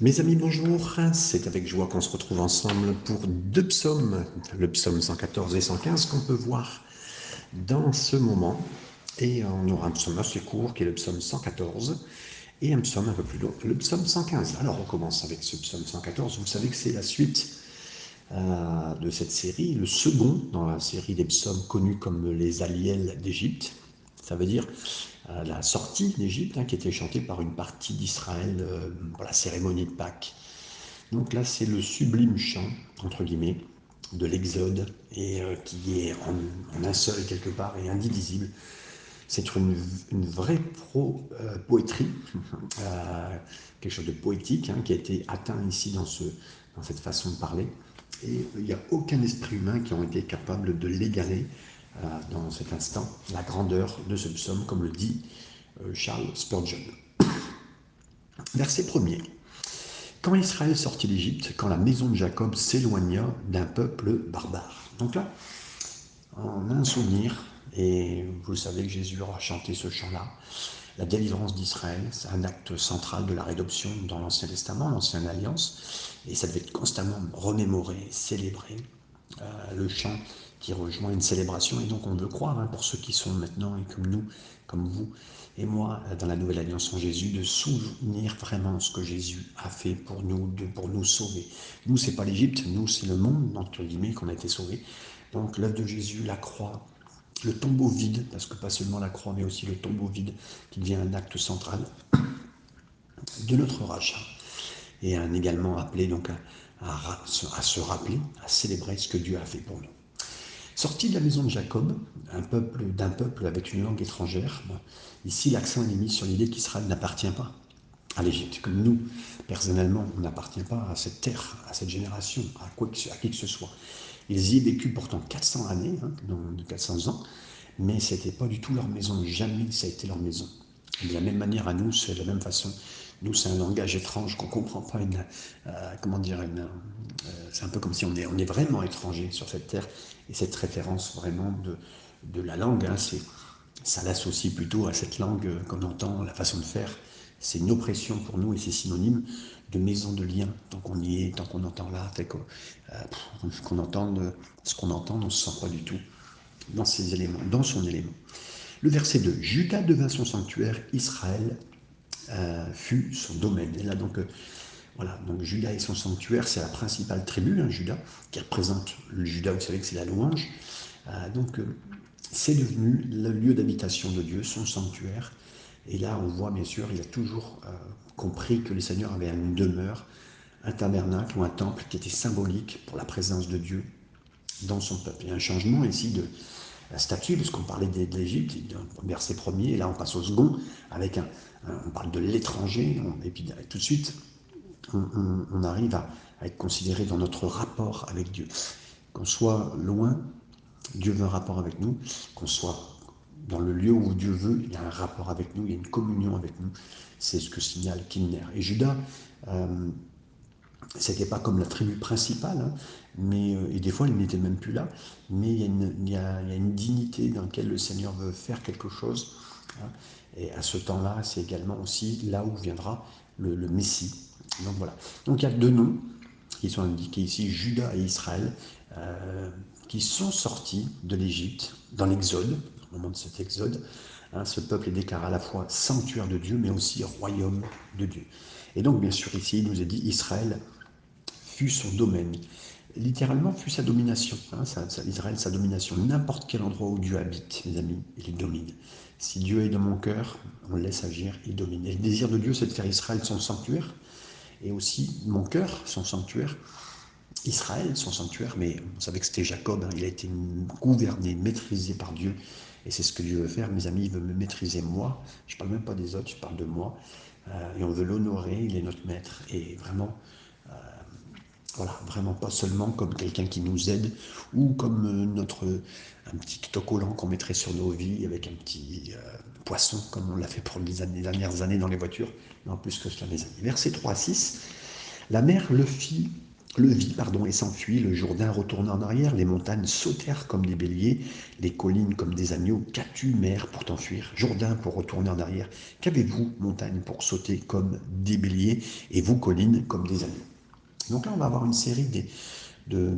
Mes amis, bonjour. C'est avec joie qu'on se retrouve ensemble pour deux psaumes, le psaume 114 et 115 qu'on peut voir dans ce moment. Et on aura un psaume assez court qui est le psaume 114 et un psaume un peu plus long, le psaume 115. Alors on commence avec ce psaume 114. Vous savez que c'est la suite euh, de cette série, le second dans la série des psaumes connus comme les Aliels d'Égypte. Ça veut dire la sortie d'Égypte, hein, qui était chantée par une partie d'Israël euh, pour la cérémonie de Pâques. Donc là, c'est le sublime chant, entre guillemets, de l'Exode, et euh, qui est en, un seul quelque part et indivisible. C'est une, vraie pro, euh, poétrie, quelque chose de poétique, hein, qui a été atteint ici dans, dans cette façon de parler. Et il n'y a aucun esprit humain qui a été capable de l'égaler euh, dans cet instant la grandeur de ce psaume, comme le dit euh, Charles Spurgeon. Verset 1er. Quand Israël sortit d'Égypte, quand la maison de Jacob s'éloigna d'un peuple barbare. Donc là, on a un souvenir, et vous savez que Jésus aura chanté ce chant-là. La délivrance d'Israël, c'est un acte central de la rédemption dans l'Ancien Testament, l'Ancienne Alliance, et ça devait être constamment remémoré, célébré. Euh, le chant qui rejoint une célébration. Et donc on veut croire, hein, pour ceux qui sont maintenant, et comme nous, comme vous et moi, dans la nouvelle alliance en Jésus, de souvenir vraiment ce que Jésus a fait pour nous, de, pour nous sauver. Nous, c'est pas l'Égypte, nous, c'est le monde, entre guillemets, qu'on a été sauvé. Donc l'œuvre de Jésus, la croix, le tombeau vide, parce que pas seulement la croix, mais aussi le tombeau vide, qui devient un acte central de notre rachat. Et également appelé donc à se rappeler, à célébrer ce que Dieu a fait pour nous. Sorti de la maison de Jacob, un peuple d'un peuple avec une langue étrangère, ici l'accent est mis sur l'idée qu'Israël n'appartient pas à l'Égypte, comme nous, personnellement, on n'appartient pas à cette terre, à cette génération, à, qui que ce soit. Ils y ont vécu pourtant 400 années, hein, 400 ans, mais ce n'était pas du tout leur maison, jamais ça a été leur maison. de la même manière à nous, c'est de la même façon. Nous, c'est un langage étrange qu'on ne comprend pas. Euh, comment dire euh, C'est un peu comme si on est vraiment étranger sur cette terre. Et cette référence vraiment de, la langue, hein, ça l'associe plutôt à cette langue qu'on entend, la façon de faire. C'est une oppression pour nous et c'est synonyme de maison de lien. Tant qu'on y est, tant qu'on entend là, qu'on euh, qu'on entende ce qu'on entend, on ne se sent pas du tout dans ses éléments, dans son élément. Le verset 2. Judas devint son sanctuaire, Israël euh, fut son domaine. Donc, euh, voilà, donc Judas et son sanctuaire, c'est la principale tribu, hein, Judas, qui représente le Judas, vous savez que c'est la louange. Euh, donc, c'est devenu le lieu d'habitation de Dieu, son sanctuaire. Et là, on voit bien sûr, il a toujours compris que le Seigneur avait une demeure, un tabernacle ou un temple qui était symbolique pour la présence de Dieu dans son peuple. Il y a un changement ici de, la statue, puisqu'on parlait de l'Égypte, verset premier, et là on passe au second, avec un, on parle de l'étranger, et puis tout de suite, on, arrive à, être considéré dans notre rapport avec Dieu. Qu'on soit loin, Dieu veut un rapport avec nous, qu'on soit dans le lieu où Dieu veut, il y a un rapport avec nous, il y a une communion avec nous. C'est ce que signale Kimner. Et Judas, euh, c'était pas comme la tribu principale, hein, mais, euh, et des fois il n'était même plus là, mais il y, a une, il, y a, une, dignité dans laquelle le Seigneur veut faire quelque chose. Hein, et à ce temps-là, c'est également aussi là où viendra le, Messie. Donc voilà. Donc il y a deux noms qui sont indiqués ici, Judas et Israël, euh, qui sont sortis de l'Égypte dans l'Exode, au moment de cet Exode. Hein, ce peuple est déclaré à la fois sanctuaire de Dieu, mais aussi royaume de Dieu. Et donc, bien sûr, ici, il nous est dit Israël fut son domaine. Littéralement, fut sa domination. Hein, Israël, sa domination. N'importe quel endroit où Dieu habite, mes amis, il domine. Si Dieu est dans mon cœur, on le laisse agir, il domine. Et le désir de Dieu, c'est de faire Israël son sanctuaire, et aussi mon cœur, son sanctuaire. Israël, son sanctuaire, mais vous savez que c'était Jacob, hein, il a été gouverné, maîtrisé par Dieu, et c'est ce que Dieu veut faire, mes amis, il veut me maîtriser moi, je ne parle même pas des autres, je parle de moi, euh, et on veut l'honorer, il est notre maître, et vraiment, euh, voilà, vraiment pas seulement comme quelqu'un qui nous aide ou comme euh, notre un petit autocollant qu'on mettrait sur nos vies avec un petit euh, poisson comme on l'a fait pour les, dernières années dans les voitures, en plus que cela, mes amis. Verset 3 à 6. La mère le fit le vit, pardon, et s'enfuit, le Jourdain retourna en arrière, les montagnes sautèrent comme des béliers, les collines comme des agneaux. Qu'as-tu, mer, pour t'enfuir? Jourdain pour retourner en arrière. Qu'avez-vous, montagne, pour sauter comme des béliers, et vous, collines, comme des agneaux Donc là, on va avoir une série de,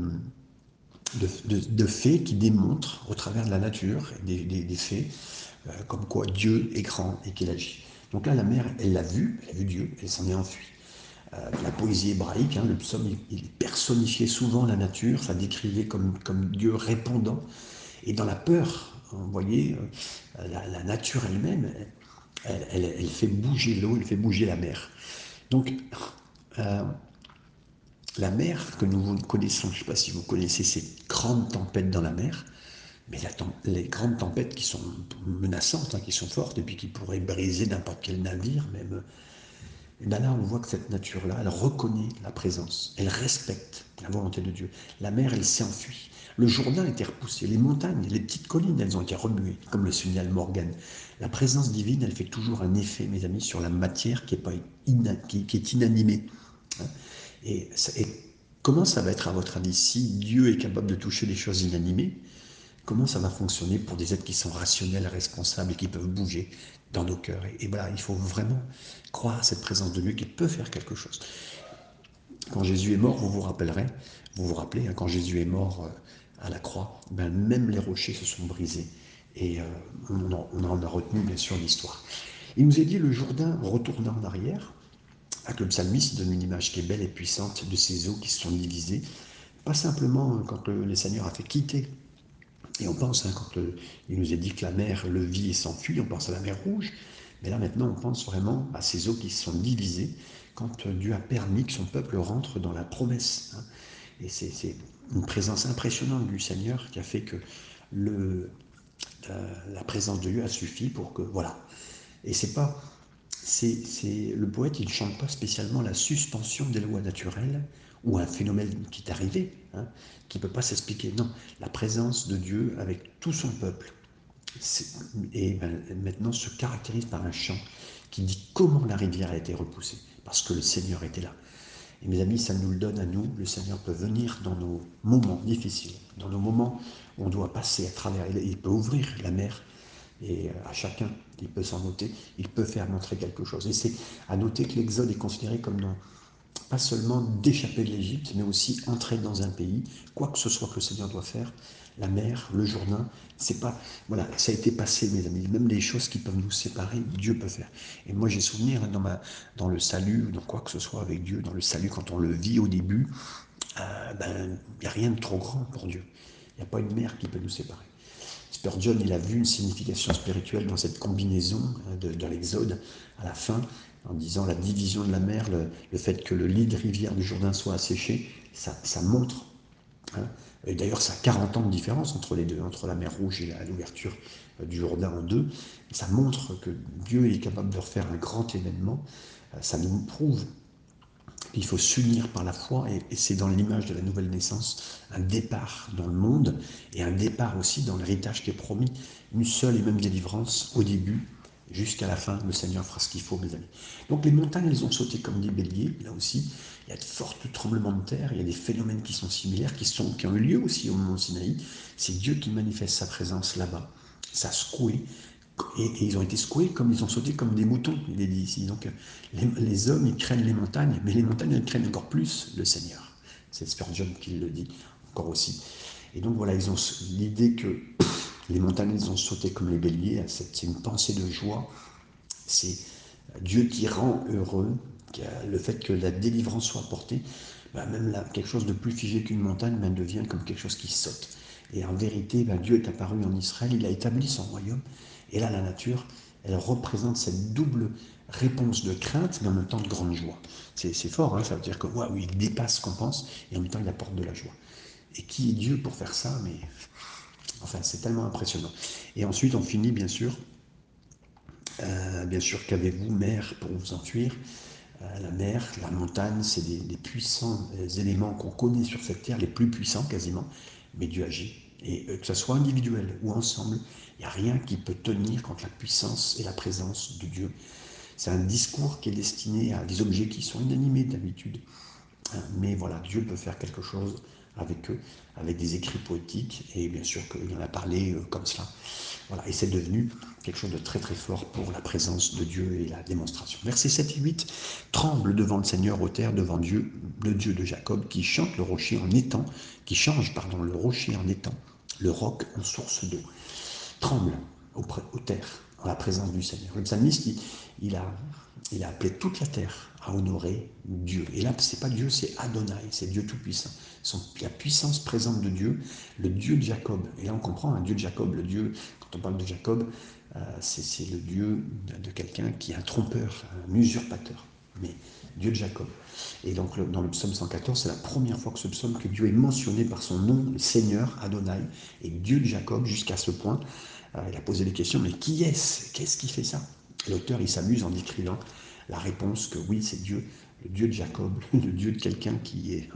de, faits qui démontrent, au travers de la nature, des, faits, euh, comme quoi Dieu est grand et qu'il agit. Donc là, la mer, elle l'a vu, elle a vu Dieu, elle s'en est enfuie. Euh, la poésie hébraïque, hein, le psaume, il, personnifiait souvent la nature, ça décrivait comme, Dieu répondant. Et dans la peur, vous voyez, euh, la, nature elle-même, elle, fait bouger l'eau, elle fait bouger la mer. Donc, euh, la mer que nous connaissons, je ne sais pas si vous connaissez ces grandes tempêtes dans la mer, mais les grandes tempêtes qui sont menaçantes, hein, qui sont fortes, et puis qui pourraient briser n'importe quel navire, même et bien là, on voit que cette nature-là, elle reconnaît la présence, elle respecte la volonté de Dieu. La mer, elle s'enfuit. Le Jourdain a été repoussé, les montagnes, les petites collines, elles ont été remuées, comme le signal Morgan. La présence divine, elle fait toujours un effet, mes amis, sur la matière qui est, pas inanimée. Hein. Et, et, comment ça va être, à votre avis, si Dieu est capable de toucher les choses inanimées Comment ça va fonctionner pour des êtres qui sont rationnels, responsables et qui peuvent bouger dans nos cœurs et voilà, il faut vraiment croire à cette présence de Dieu qui peut faire quelque chose. Quand Jésus est mort, vous vous rappellerez, vous vous rappelez, hein, quand Jésus est mort euh, à la croix, ben, même les rochers se sont brisés. Et euh, on, en, a retenu bien sûr l'histoire. Il nous est dit le Jourdain retourna en arrière, avec le psalmiste donne une image qui est belle et puissante de ces eaux qui se sont divisées. Pas simplement euh, quand le, Seigneur a fait quitter et on pense, hein, quand il nous est dit que la mer le vit et s'enfuit, on pense à la mer Rouge, mais là maintenant on pense vraiment à ces eaux qui se sont divisées quand Dieu a permis que son peuple rentre dans la promesse. Hein. Et c'est une présence impressionnante du Seigneur qui a fait que euh, la présence de Dieu a suffi pour que voilà. Et c'est pas, c'est le poète, il ne chante pas spécialement la suspension des lois naturelles ou un phénomène qui est arrivé, hein, qui ne peut pas s'expliquer. Non, la présence de Dieu avec tout son peuple et ben, maintenant se caractérise par un chant qui dit comment la rivière a été repoussée, parce que le Seigneur était là. Et mes amis, ça nous le donne à nous. Le Seigneur peut venir dans nos moments difficiles, dans nos moments où on doit passer à travers. Il peut ouvrir la mer et euh, à chacun, il peut s'en noter, il peut faire montrer quelque chose. Et c'est à noter que l'Exode est considéré comme non, pas seulement d'échapper de l'Égypte, mais aussi entrer dans un pays, quoi que ce soit que le Seigneur doit faire, la mer, le Jourdain, c'est pas, voilà, ça a été passé, mes amis. Même les choses qui peuvent nous séparer, Dieu peut faire. Et moi, j'ai souvenir dans, ma, dans le salut, dans quoi que ce soit avec Dieu, dans le salut, quand on le vit au début, euh, ben, il n'y a rien de trop grand pour Dieu. Il n'y a pas une mer qui peut nous séparer. Spurgeon, il a vu une signification spirituelle dans cette combinaison hein, de, de l'Exode à la fin, en disant la division de la mer, le, fait que le lit de rivière du Jourdain soit asséché, ça, montre. Hein, et d'ailleurs, ça a 40 ans de différence entre les deux, entre la mer Rouge et l'ouverture euh, du Jourdain en deux. ça montre que Dieu est capable de refaire un grand événement. Euh, ça nous prouve qu'il faut s'unir par la foi, et, c'est dans l'image de la nouvelle naissance, un départ dans le monde, et un départ aussi dans l'héritage qui est promis, une seule et même délivrance au début, jusqu'à la fin, le Seigneur fera ce qu'il faut, mes amis. Donc les montagnes, elles ont sauté comme des béliers, là aussi, il y a de forts tremblements de terre, il y a des phénomènes qui sont similaires, qui, sont, qui ont eu lieu aussi au mont Sinaï. C'est Dieu qui manifeste sa présence là-bas. Ça a secoué, et, ils ont été secoués comme ils ont sauté comme des moutons, il est dit ici. Donc les, hommes, ils craignent les montagnes, mais les montagnes, elles craignent encore plus le Seigneur. C'est Spurgeon qui le dit encore aussi. Et donc voilà, ils ont l'idée que les montagnes, elles ont sauté comme les béliers. C'est une pensée de joie. C'est Dieu qui rend heureux le fait que la délivrance soit apportée, bah, même là, quelque chose de plus figé qu'une montagne ben, devient comme quelque chose qui saute. Et en vérité, ben, Dieu est apparu en Israël, il a établi son royaume. Et là, la nature, elle représente cette double réponse de crainte, mais en même temps de grande joie. C'est fort, hein, ça veut dire que waouh, il dépasse ce qu'on pense, et en même temps, il apporte de la joie. Et qui est Dieu pour faire ça Mais enfin, c'est tellement impressionnant. Et ensuite, on finit, bien sûr, euh, bien sûr, qu'avez-vous, mère, pour vous enfuir euh, la mer, la montagne, c'est des, puissants euh, éléments qu'on connaît sur cette terre, les plus puissants quasiment, mais Dieu agit. Et que ce soit individuel ou ensemble, il n'y a rien qui peut tenir contre la puissance et la présence de Dieu. C'est un discours qui est destiné à des objets qui sont inanimés d'habitude. Mais voilà, Dieu peut faire quelque chose avec eux, avec des écrits poétiques, et bien sûr qu'il en a parlé euh, comme cela. Voilà, et c'est devenu quelque chose de très très fort pour la présence de Dieu et la démonstration. Versets 7 et 8, tremble devant le Seigneur aux terres, devant Dieu, le Dieu de Jacob, qui chante le rocher en étang, qui change, pardon, le rocher en étang, le roc en source d'eau. Tremble aux terres, en la présence du Seigneur. Le psalmiste, il, a, il a appelé toute la terre à honorer Dieu. Et là, c'est pas Dieu, c'est Adonai, c'est Dieu Tout-Puissant. La puissance présente de Dieu, le Dieu de Jacob. Et là, on comprend un Dieu de Jacob. Le Dieu, quand on parle de Jacob, euh, c'est le Dieu de, quelqu'un qui est un trompeur, un usurpateur. Mais Dieu de Jacob. Et donc, dans le psaume 114, c'est la première fois que ce psaume, que Dieu est mentionné par son nom, le Seigneur, Adonai, et Dieu de Jacob, jusqu'à ce point. Euh, il a posé des questions, mais qui est-ce? Qu'est-ce qui fait ça? L'auteur, il s'amuse en décrivant la réponse que oui, c'est Dieu, le Dieu de Jacob, le Dieu de quelqu'un qui est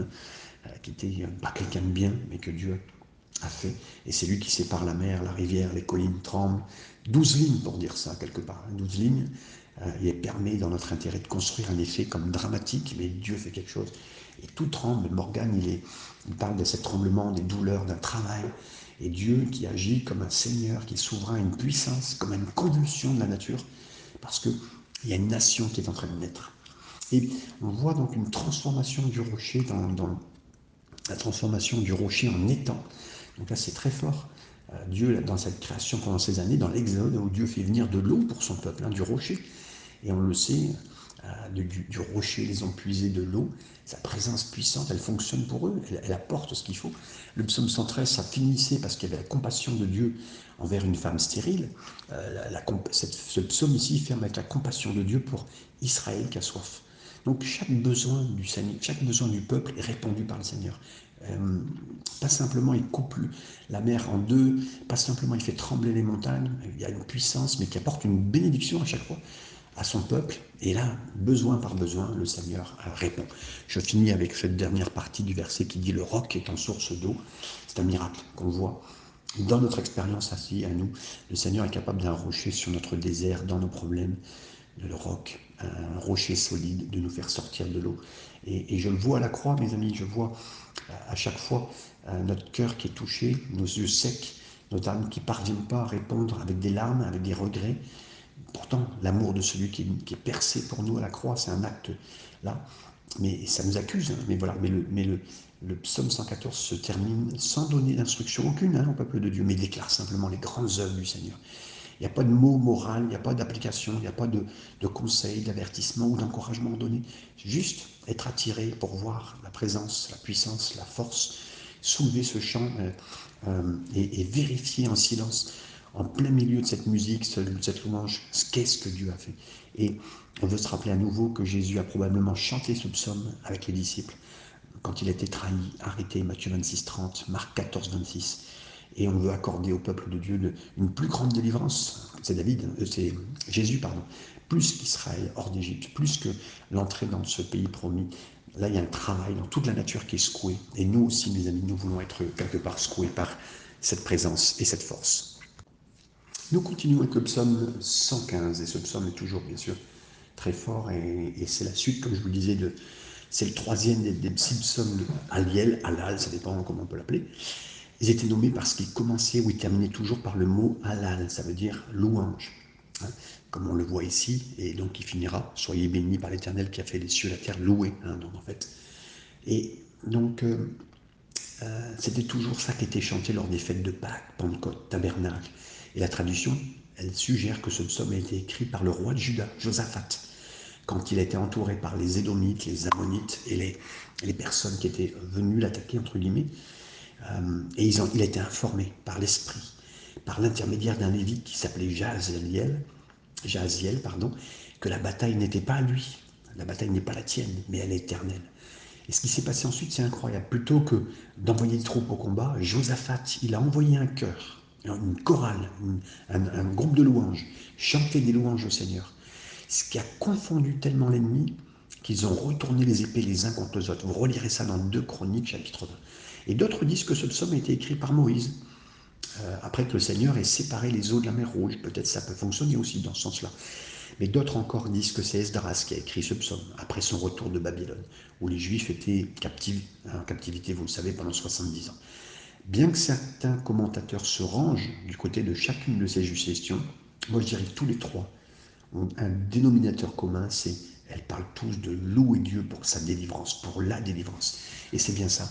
euh, qui était pas quelqu'un de bien, mais que Dieu a fait. Et c'est lui qui sépare la mer, la rivière, les collines tremblent. Douze lignes pour dire ça, quelque part. Hein. Douze lignes. Euh, il permet, dans notre intérêt, de construire un effet comme dramatique, mais Dieu fait quelque chose. Et tout tremble. Morgane, il, est, il parle de ce tremblement, des douleurs, d'un travail. Et Dieu qui agit comme un Seigneur, qui est souverain, une puissance, comme une convulsion de la nature, parce qu'il y a une nation qui est en train de naître. Et on voit donc une transformation du rocher la transformation du rocher en étang. Donc là, c'est très fort. Euh, Dieu, dans cette création pendant ces années, dans l'Exode, où Dieu fait venir de l'eau pour son peuple, hein, du rocher. Et on le sait, euh, du, rocher, ils ont puisé de l'eau. Sa présence puissante, elle fonctionne pour eux, elle, apporte ce qu'il faut. Le psaume 113, ça finissait parce qu'il y avait la compassion de Dieu envers une femme stérile. Euh, ce psaume ici ferme avec la compassion de Dieu pour Israël qui a soif. Donc chaque besoin du chaque besoin du peuple est répondu par le Seigneur. Euh, pas simplement il coupe la mer en deux, pas simplement il fait trembler les montagnes, il y a une puissance, mais qui apporte une bénédiction à chaque fois à son peuple. Et là, besoin par besoin, le Seigneur répond. Je finis avec cette dernière partie du verset qui dit le roc est en source d'eau. C'est un miracle qu'on voit dans notre expérience assis à nous. Le Seigneur est capable d'un rocher sur notre désert, dans nos problèmes, le roc, un rocher solide, de nous faire sortir de l'eau. Et, je le vois à la croix, mes amis, je vois à chaque fois euh, notre cœur qui est touché, nos yeux secs, nos âmes qui ne parviennent pas à répondre avec des larmes, avec des regrets. Pourtant, l'amour de celui qui est, percé pour nous à la croix, c'est un acte là. Mais ça nous accuse, hein. mais voilà. Mais le, psaume 114 se termine sans donner d'instruction aucune hein, au peuple de Dieu, mais déclare simplement les grandes œuvres du Seigneur. Il n'y a pas de mot moral, il n'y a pas d'application, il n'y a pas de, conseil, d'avertissement ou d'encouragement donné. Juste être attiré pour voir la présence, la puissance, la force, soulever ce chant euh, euh, et, vérifier en silence, en plein milieu de cette musique, de cette louange, qu'est-ce que Dieu a fait? Et on veut se rappeler à nouveau que Jésus a probablement chanté ce psaume avec les disciples quand il a été trahi, arrêté, Matthieu 26, 30, Marc 14, 26 et on veut accorder au peuple de Dieu une plus grande délivrance. C'est David, euh, c'est Jésus, pardon, plus qu'Israël hors d'Égypte, plus que l'entrée dans ce pays promis. Là, il y a un travail dans toute la nature qui est secouée. Et nous aussi, mes amis, nous voulons être quelque part secoués par cette présence et cette force. Nous continuons avec le psaume 115, et ce psaume est toujours, bien sûr, très fort, et, c'est la suite, comme je vous le disais, de, c'est le troisième des, des six psaumes Aliel, Alal, ça dépend comment on peut l'appeler. Ils étaient nommés parce qu'ils commençaient ou ils terminaient toujours par le mot halal, ça veut dire louange, hein, comme on le voit ici, et donc il finira Soyez bénis par l'Éternel qui a fait les cieux et la terre, loué. Hein, donc en fait. Et donc euh, euh, c'était toujours ça qui était chanté lors des fêtes de Pâques, Pentecôte, Tabernacle. Et la tradition, elle suggère que ce psaume a été écrit par le roi de Juda, Josaphat, quand il était entouré par les Édomites, les Ammonites et les, les personnes qui étaient venues l'attaquer, entre guillemets. Euh, et ils ont, il a été informé par l'Esprit, par l'intermédiaire d'un lévite qui s'appelait Jaziel, Jaziel pardon, que la bataille n'était pas à lui. La bataille n'est pas la tienne, mais elle est éternelle. Et ce qui s'est passé ensuite, c'est incroyable. Plutôt que d'envoyer des troupes au combat, Josaphat, il a envoyé un chœur, une chorale, un, groupe de louanges, chanter des louanges au Seigneur. Ce qui a confondu tellement l'ennemi qu'ils ont retourné les épées les uns contre les autres. Vous relirez ça dans 2 Chroniques, chapitre 20. Et d'autres disent que ce psaume a été écrit par Moïse, euh, après que le Seigneur ait séparé les eaux de la mer Rouge. Peut-être ça peut fonctionner aussi dans ce sens-là. Mais d'autres encore disent que c'est Esdras qui a écrit ce psaume après son retour de Babylone, où les Juifs étaient en captivité, vous le savez, pendant 70 ans. Bien que certains commentateurs se rangent du côté de chacune de ces suggestions, moi je dirais que tous les trois ont un dénominateur commun, c'est elles parlent tous de louer Dieu pour sa délivrance, pour la délivrance. Et c'est bien ça,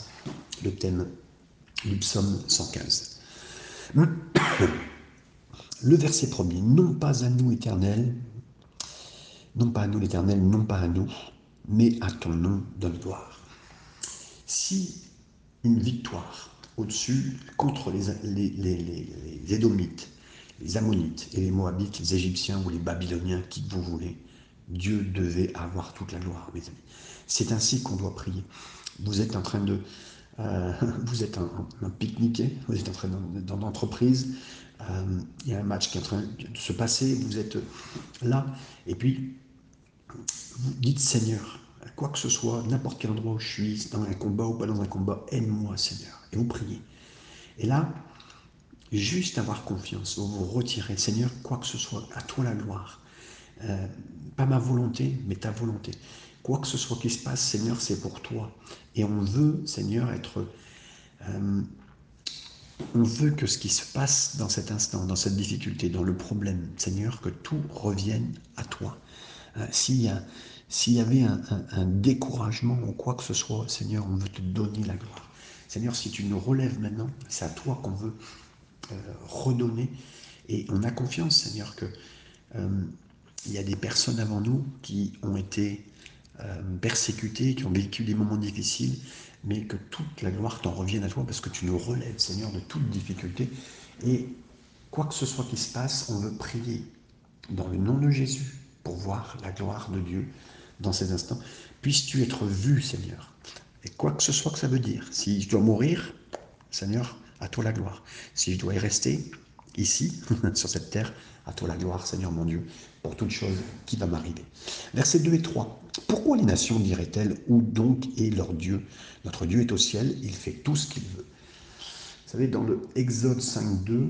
le thème du psaume 115. Le verset premier, non pas à nous éternel, non pas à nous l'Éternel, non pas à nous, mais à ton nom donne gloire. Si une victoire au-dessus contre les, les, les, Édomites, les Ammonites et les Moabites, les Égyptiens ou les Babyloniens, qui vous voulez, Dieu devait avoir toute la gloire, mes amis. C'est ainsi qu'on doit prier. Vous êtes en train de... Euh, vous êtes un, pique-niquer, vous êtes en train dans l'entreprise, euh, il y a un match qui est en train de se passer, vous êtes là, et puis vous dites Seigneur, quoi que ce soit, n'importe quel endroit où je suis, dans un combat ou pas dans un combat, aide-moi Seigneur. Et vous priez. Et là, juste avoir confiance, vous vous retirez, Seigneur, quoi que ce soit, à toi la gloire. Euh, pas ma volonté, mais ta volonté. Quoi que ce soit qui se passe, Seigneur, c'est pour toi. Et on veut, Seigneur, être... Euh, on veut que ce qui se passe dans cet instant, dans cette difficulté, dans le problème, Seigneur, que tout revienne à toi. Euh, s'il y, y, avait un, découragement ou quoi que ce soit, Seigneur, on veut te donner la gloire. Seigneur, si tu nous relèves maintenant, c'est à toi qu'on veut euh, redonner. Et on a confiance, Seigneur, que euh, il y a des personnes avant nous qui ont été persécutées, qui ont vécu des moments difficiles, mais que toute la gloire t'en revienne à toi parce que tu nous relèves, Seigneur, de toute difficulté. Et quoi que ce soit qui se passe, on veut prier dans le nom de Jésus pour voir la gloire de Dieu dans ces instants. Puisses-tu être vu, Seigneur. Et quoi que ce soit que ça veut dire, si je dois mourir, Seigneur, à toi la gloire. Si je dois y rester ici, sur cette terre, à toi la gloire, Seigneur mon Dieu, pour toute chose qui va m'arriver. Versets 2 et 3. Pourquoi les nations diraient-elles Où donc est leur Dieu? Notre Dieu est au ciel, il fait tout ce qu'il veut. Vous savez, dans le Exode 5, 2,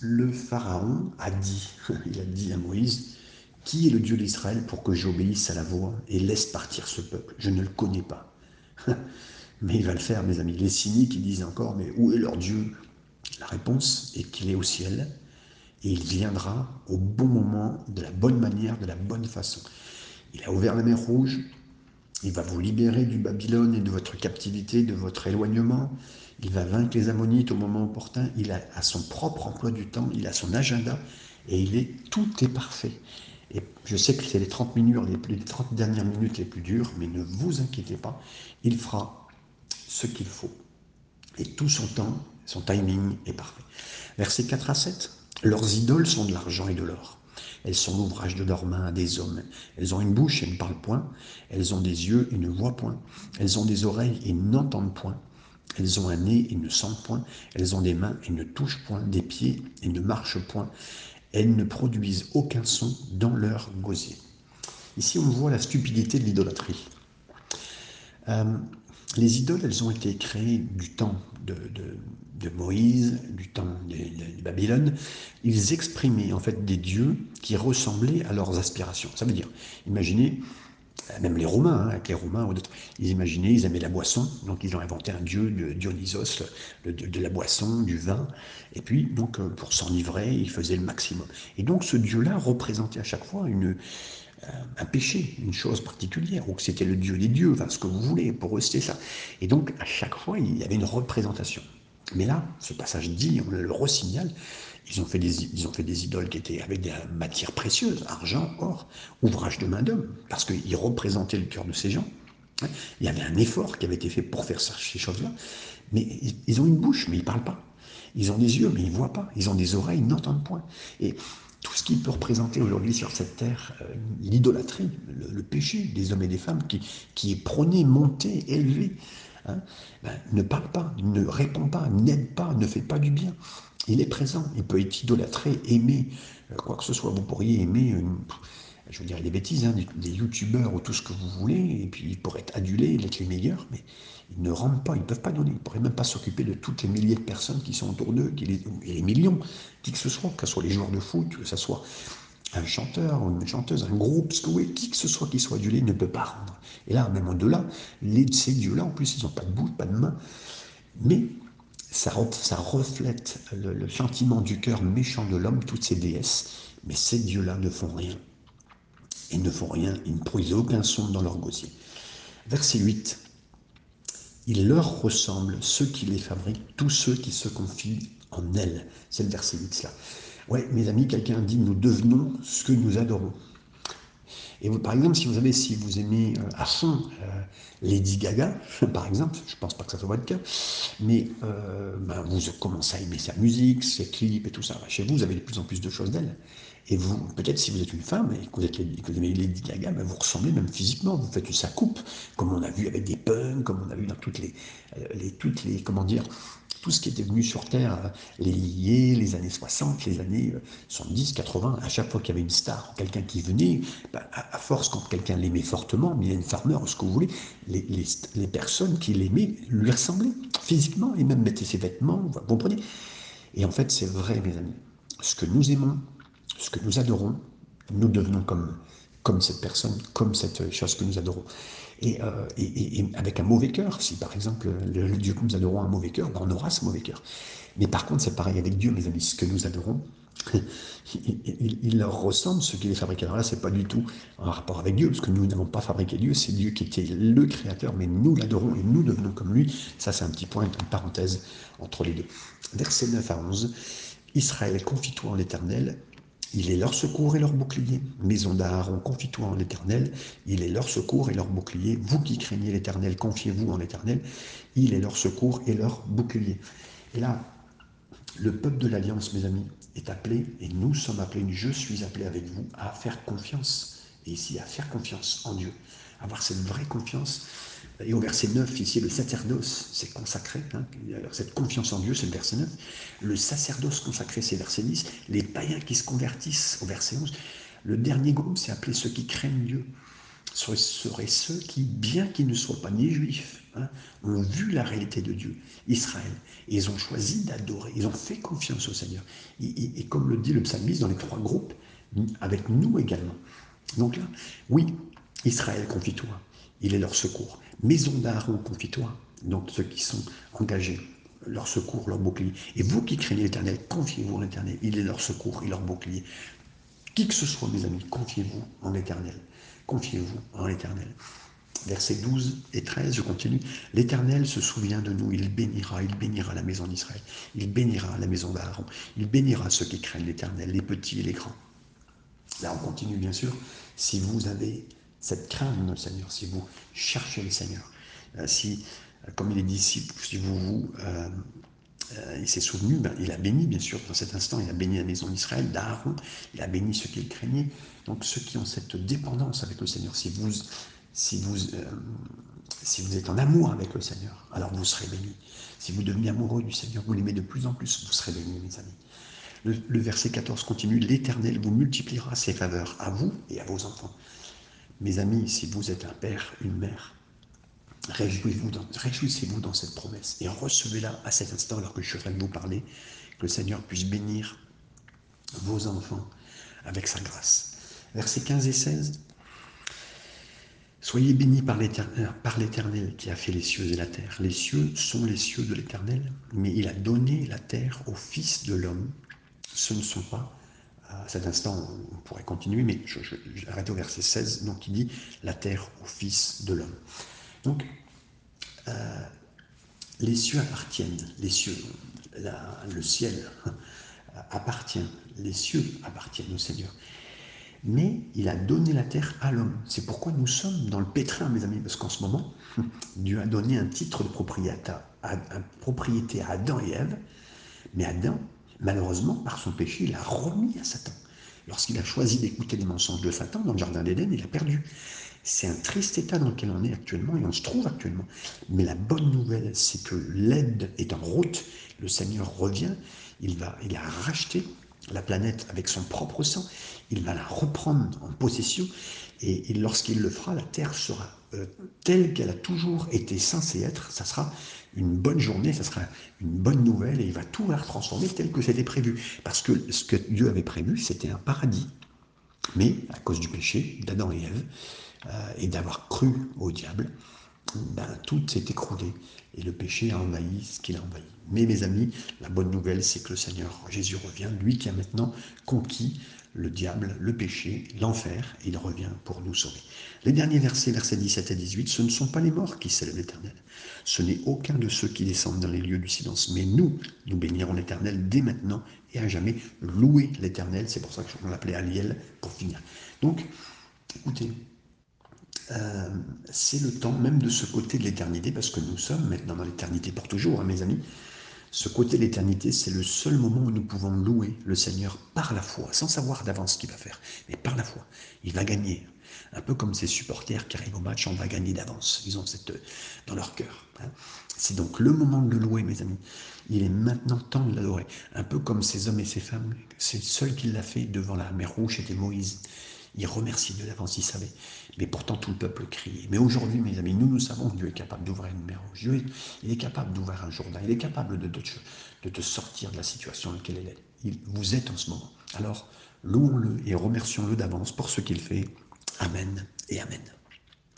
le Pharaon a dit, il a dit à Moïse, qui est le Dieu d'Israël pour que j'obéisse à la voix et laisse partir ce peuple? Je ne le connais pas. mais il va le faire, mes amis. Les cyniques, disent encore, mais où est leur Dieu? La réponse est qu'il est au ciel et il viendra au bon moment, de la bonne manière, de la bonne façon. Il a ouvert la mer rouge, il va vous libérer du Babylone et de votre captivité, de votre éloignement. Il va vaincre les Ammonites au moment opportun. Il a, son propre emploi du temps, il a son agenda et tout est parfait. Et je sais que c'est les 30 minutes, les 30 dernières minutes les plus dures, mais ne vous inquiétez pas, il fera ce qu'il faut. Et tout son temps, son timing est parfait. Versets 4 à 7. Leurs idoles sont de l'argent et de l'or. Elles sont l'ouvrage de leurs mains des hommes. Elles ont une bouche et ne parlent point. Elles ont des yeux et ne voient point. Elles ont des oreilles et n'entendent point. Elles ont un nez et ne sentent point. Elles ont des mains et ne touchent point. Des pieds et ne marchent point elles ne produisent aucun son dans leur gosier. Ici, on voit la stupidité de l'idolâtrie. Euh, les idoles, elles ont été créées du temps de, Moïse, du temps de, Babylone. Ils exprimaient en fait des dieux qui ressemblaient à leurs aspirations. Ça veut dire, imaginez, même les Romains, hein, les Romains ou d'autres, ils imaginaient, ils aimaient la boisson, donc ils ont inventé un dieu, de Dionysos, de, la boisson, du vin, et puis donc euh, pour s'enivrer, ils faisaient le maximum. Et donc ce dieu-là représentait à chaque fois une, euh, un péché, une chose particulière, ou que c'était le dieu des dieux, enfin ce que vous voulez, pour eux c'était ça. Et donc à chaque fois, il y avait une représentation. Mais là, ce passage dit, on le resignale, ils ont, fait des, idoles qui étaient avec des matières précieuses, argent, or, ouvrage de main d'homme, parce qu'ils représentaient le cœur de ces gens. Il y avait un effort qui avait été fait pour faire ces choses-là. Mais ils ont une bouche, mais ils ne parlent pas. Ils ont des yeux, mais ils ne voient pas. Ils ont des oreilles, ils n'entendent point. Et tout ce qui peut représenter aujourd'hui sur cette terre euh, l'idolâtrie, le, péché des hommes et des femmes qui, qui est prôné, monté, élevé, hein, ben, ne parle pas, ne répond pas, n'aide pas, ne fait pas du bien. Il est présent, il peut être idolâtré, aimé, euh, quoi que ce soit. Vous pourriez aimer, je veux dire, des bêtises, hein, des, youtubeurs ou tout ce que vous voulez, et puis ils pourraient être adulés, être les meilleurs, mais ils ne rendent pas, ils ne peuvent pas donner. Ils ne pourraient même pas s'occuper de toutes les milliers de personnes qui sont autour d'eux, et les millions, qui que ce soit, que ce soit les joueurs de foot, que ce soit un chanteur une chanteuse, un groupe, ce que qui que ce soit qui soit adulé ne peut pas rendre. Et là, même au-delà, ces dieux-là, en plus, ils n'ont pas de bouche, pas de main. Mais ça, reflète le, sentiment du cœur méchant de l'homme, toutes ces déesses. Mais ces dieux-là ne font rien. Ils ne font rien, ils ne produisent aucun son dans leur gosier. Verset 8. Il leur ressemble, ceux qui les fabriquent, tous ceux qui se confient en elles. C'est le verset 8 là. Ouais, mes amis, quelqu'un dit nous devenons ce que nous adorons. Par exemple, si vous avez, si vous aimez euh, à fond euh, Lady Gaga, par exemple, je ne pense pas que ça soit votre cas, mais euh, ben, vous commencez à aimer sa musique, ses clips et tout ça. Chez vous, vous avez de plus en plus de choses d'elle. Et vous, peut-être si vous êtes une femme et que vous, êtes, aimez Lady Gaga, ben, vous ressemblez même physiquement. Vous faites sa coupe, comme on a vu avec des punks, comme on a vu dans toutes les, les toutes les comment dire, tout ce qui était venu sur Terre, euh, les liés, les années 60, les années 70, euh, 80, à chaque fois qu'il y avait une star, quelqu'un qui venait, bah, à, force, quand quelqu'un l'aimait fortement, une Farmer, ce que vous voulez, les, les, personnes qui l'aimaient lui ressemblaient physiquement et même mettaient ses vêtements, vous comprenez? Et en fait, c'est vrai, mes amis. Ce que nous aimons, ce que nous adorons, nous devenons comme, comme cette personne, comme cette chose que nous adorons. Euh, et, avec un mauvais cœur. Si par exemple le, Dieu que nous adorons a un mauvais cœur, ben, on aura ce mauvais cœur. Mais par contre, c'est pareil avec Dieu, mes amis. Ce que nous adorons, il, leur ressemble, ce qui les fabrique. Alors là, c'est pas du tout en rapport avec Dieu, parce que nous n'avons pas fabriqué Dieu, c'est Dieu qui était le créateur, mais nous l'adorons et nous devenons comme lui. Ça, c'est un petit point, une parenthèse entre les deux. Verset 9 à 11. Israël, confie-toi en l'éternel, il est leur secours et leur bouclier. Maison d'Aaron, confie-toi en l'Éternel. Il est leur secours et leur bouclier. Vous qui craignez l'Éternel, confiez-vous en l'Éternel. Il est leur secours et leur bouclier. Et là, le peuple de l'Alliance, mes amis, est appelé, et nous sommes appelés, je suis appelé avec vous, à faire confiance. Et ici, à faire confiance en Dieu. Avoir cette vraie confiance et au verset 9, ici, le sacerdoce, c'est consacré. Hein. Cette confiance en Dieu, c'est le verset 9. Le sacerdoce consacré, c'est le verset 10. Les païens qui se convertissent, au verset 11. Le dernier groupe, c'est appelé ceux qui craignent Dieu. Ce seraient ceux qui, bien qu'ils ne soient pas ni juifs, hein, ont vu la réalité de Dieu, Israël. Ils ont choisi d'adorer. Ils ont fait confiance au Seigneur. Et, et comme le dit le psalmiste dans les trois groupes, avec nous également. Donc là, oui, Israël, confie-toi. Il est leur secours. Maison d'Aaron, confie-toi. Donc ceux qui sont engagés, leur secours, leur bouclier. Et vous qui craignez l'Éternel, confiez-vous en l'Éternel. Il est leur secours et leur bouclier. Qui que ce soit, mes amis, confiez-vous en l'Éternel. Confiez-vous en l'Éternel. Versets 12 et 13, je continue. L'Éternel se souvient de nous, il bénira, il bénira la maison d'Israël, il bénira la maison d'Aaron, il bénira ceux qui craignent l'Éternel, les petits et les grands. Là, on continue, bien sûr. Si vous avez cette crainte de notre Seigneur, si vous cherchez le Seigneur, euh, si, euh, comme il est dit, si, vous vous... Euh, il s'est souvenu, ben, il a béni, bien sûr, dans cet instant, il a béni la maison d'Israël, d'Aaron, il a béni ceux qui le craignaient. Donc ceux qui ont cette dépendance avec le Seigneur, si vous, si vous, si vous êtes en amour avec le Seigneur, alors vous serez bénis. Si vous devenez amoureux du Seigneur, vous l'aimez de plus en plus, vous serez bénis, mes amis. Le, le verset 14 continue, l'Éternel vous multipliera ses faveurs à vous et à vos enfants. Mes amis, si vous êtes un père, une mère, réjouissez-vous dans, cette promesse et recevez-la à cet instant alors que je suis de vous parler, que le Seigneur puisse bénir vos enfants avec sa grâce. Versets 15 et 16. Soyez bénis par l'Éternel qui a fait les cieux et la terre. Les cieux sont les cieux de l'Éternel, mais il a donné la terre au Fils de l'homme. Ce ne sont pas à cet instant, on pourrait continuer, mais je, au verset 16, donc il dit la terre au Fils de l'homme. Donc, euh, les cieux appartiennent, les cieux, le ciel appartient, les cieux appartiennent au Seigneur. Mais il a donné la terre à l'homme. C'est pourquoi nous sommes dans le pétrin, mes amis, parce qu'en ce moment, Dieu a donné un titre de propriété à Adam et Ève, mais Adam Malheureusement, par son péché, il a remis à Satan. Lorsqu'il a choisi d'écouter les mensonges de Satan dans le Jardin d'Éden, il a perdu. C'est un triste état dans lequel on est actuellement et on se trouve actuellement. Mais la bonne nouvelle, c'est que l'aide est en route. Le Seigneur revient. Il, va, il a racheté la planète avec son propre sang. Il va la reprendre en possession. Et, lorsqu'il le fera, la terre sera euh, telle qu'elle a toujours été censée être. Ça sera une bonne journée, ça sera une bonne nouvelle et il va tout transformer tel que c'était prévu. Parce que ce que Dieu avait prévu, c'était un paradis. Mais à cause du péché d'Adam et Ève, euh, et d'avoir cru au diable, ben, tout s'est écroulé et le péché a envahi ce qu'il a envahi. Mais mes amis, la bonne nouvelle, c'est que le Seigneur Jésus revient, lui qui a maintenant conquis le diable, le péché, l'enfer, il revient pour nous sauver. Les derniers versets, versets 17 et 18, ce ne sont pas les morts qui célèbrent l'Éternel, ce n'est aucun de ceux qui descendent dans les lieux du silence, mais nous, nous bénirons l'Éternel dès maintenant et à jamais, louer l'Éternel, c'est pour ça que je l'appelais Aliel pour finir. Donc, écoutez, euh, c'est le temps même de ce côté de l'éternité, parce que nous sommes maintenant dans l'éternité pour toujours, hein, mes amis. Ce côté de l'éternité, c'est le seul moment où nous pouvons louer le Seigneur par la foi, sans savoir d'avance ce qu'il va faire, mais par la foi. Il va gagner. Un peu comme ces supporters qui arrivent au match, on va gagner d'avance. Ils ont cette dans leur cœur. Hein. C'est donc le moment de le louer, mes amis. Il est maintenant temps de l'adorer. Un peu comme ces hommes et ces femmes, c'est seul qui l'a fait devant la mer Rouge, c'était Moïse. Il remercie Dieu d'avance, il savait. Mais pourtant, tout le peuple criait. Mais aujourd'hui, mes amis, nous, nous savons que Dieu est capable d'ouvrir une mer rouge. Dieu, il est capable d'ouvrir un Jourdain. Il est capable de, te sortir de la situation dans laquelle il est. vous êtes en ce moment. Alors, louons-le et remercions-le d'avance pour ce qu'il fait. Amen et Amen.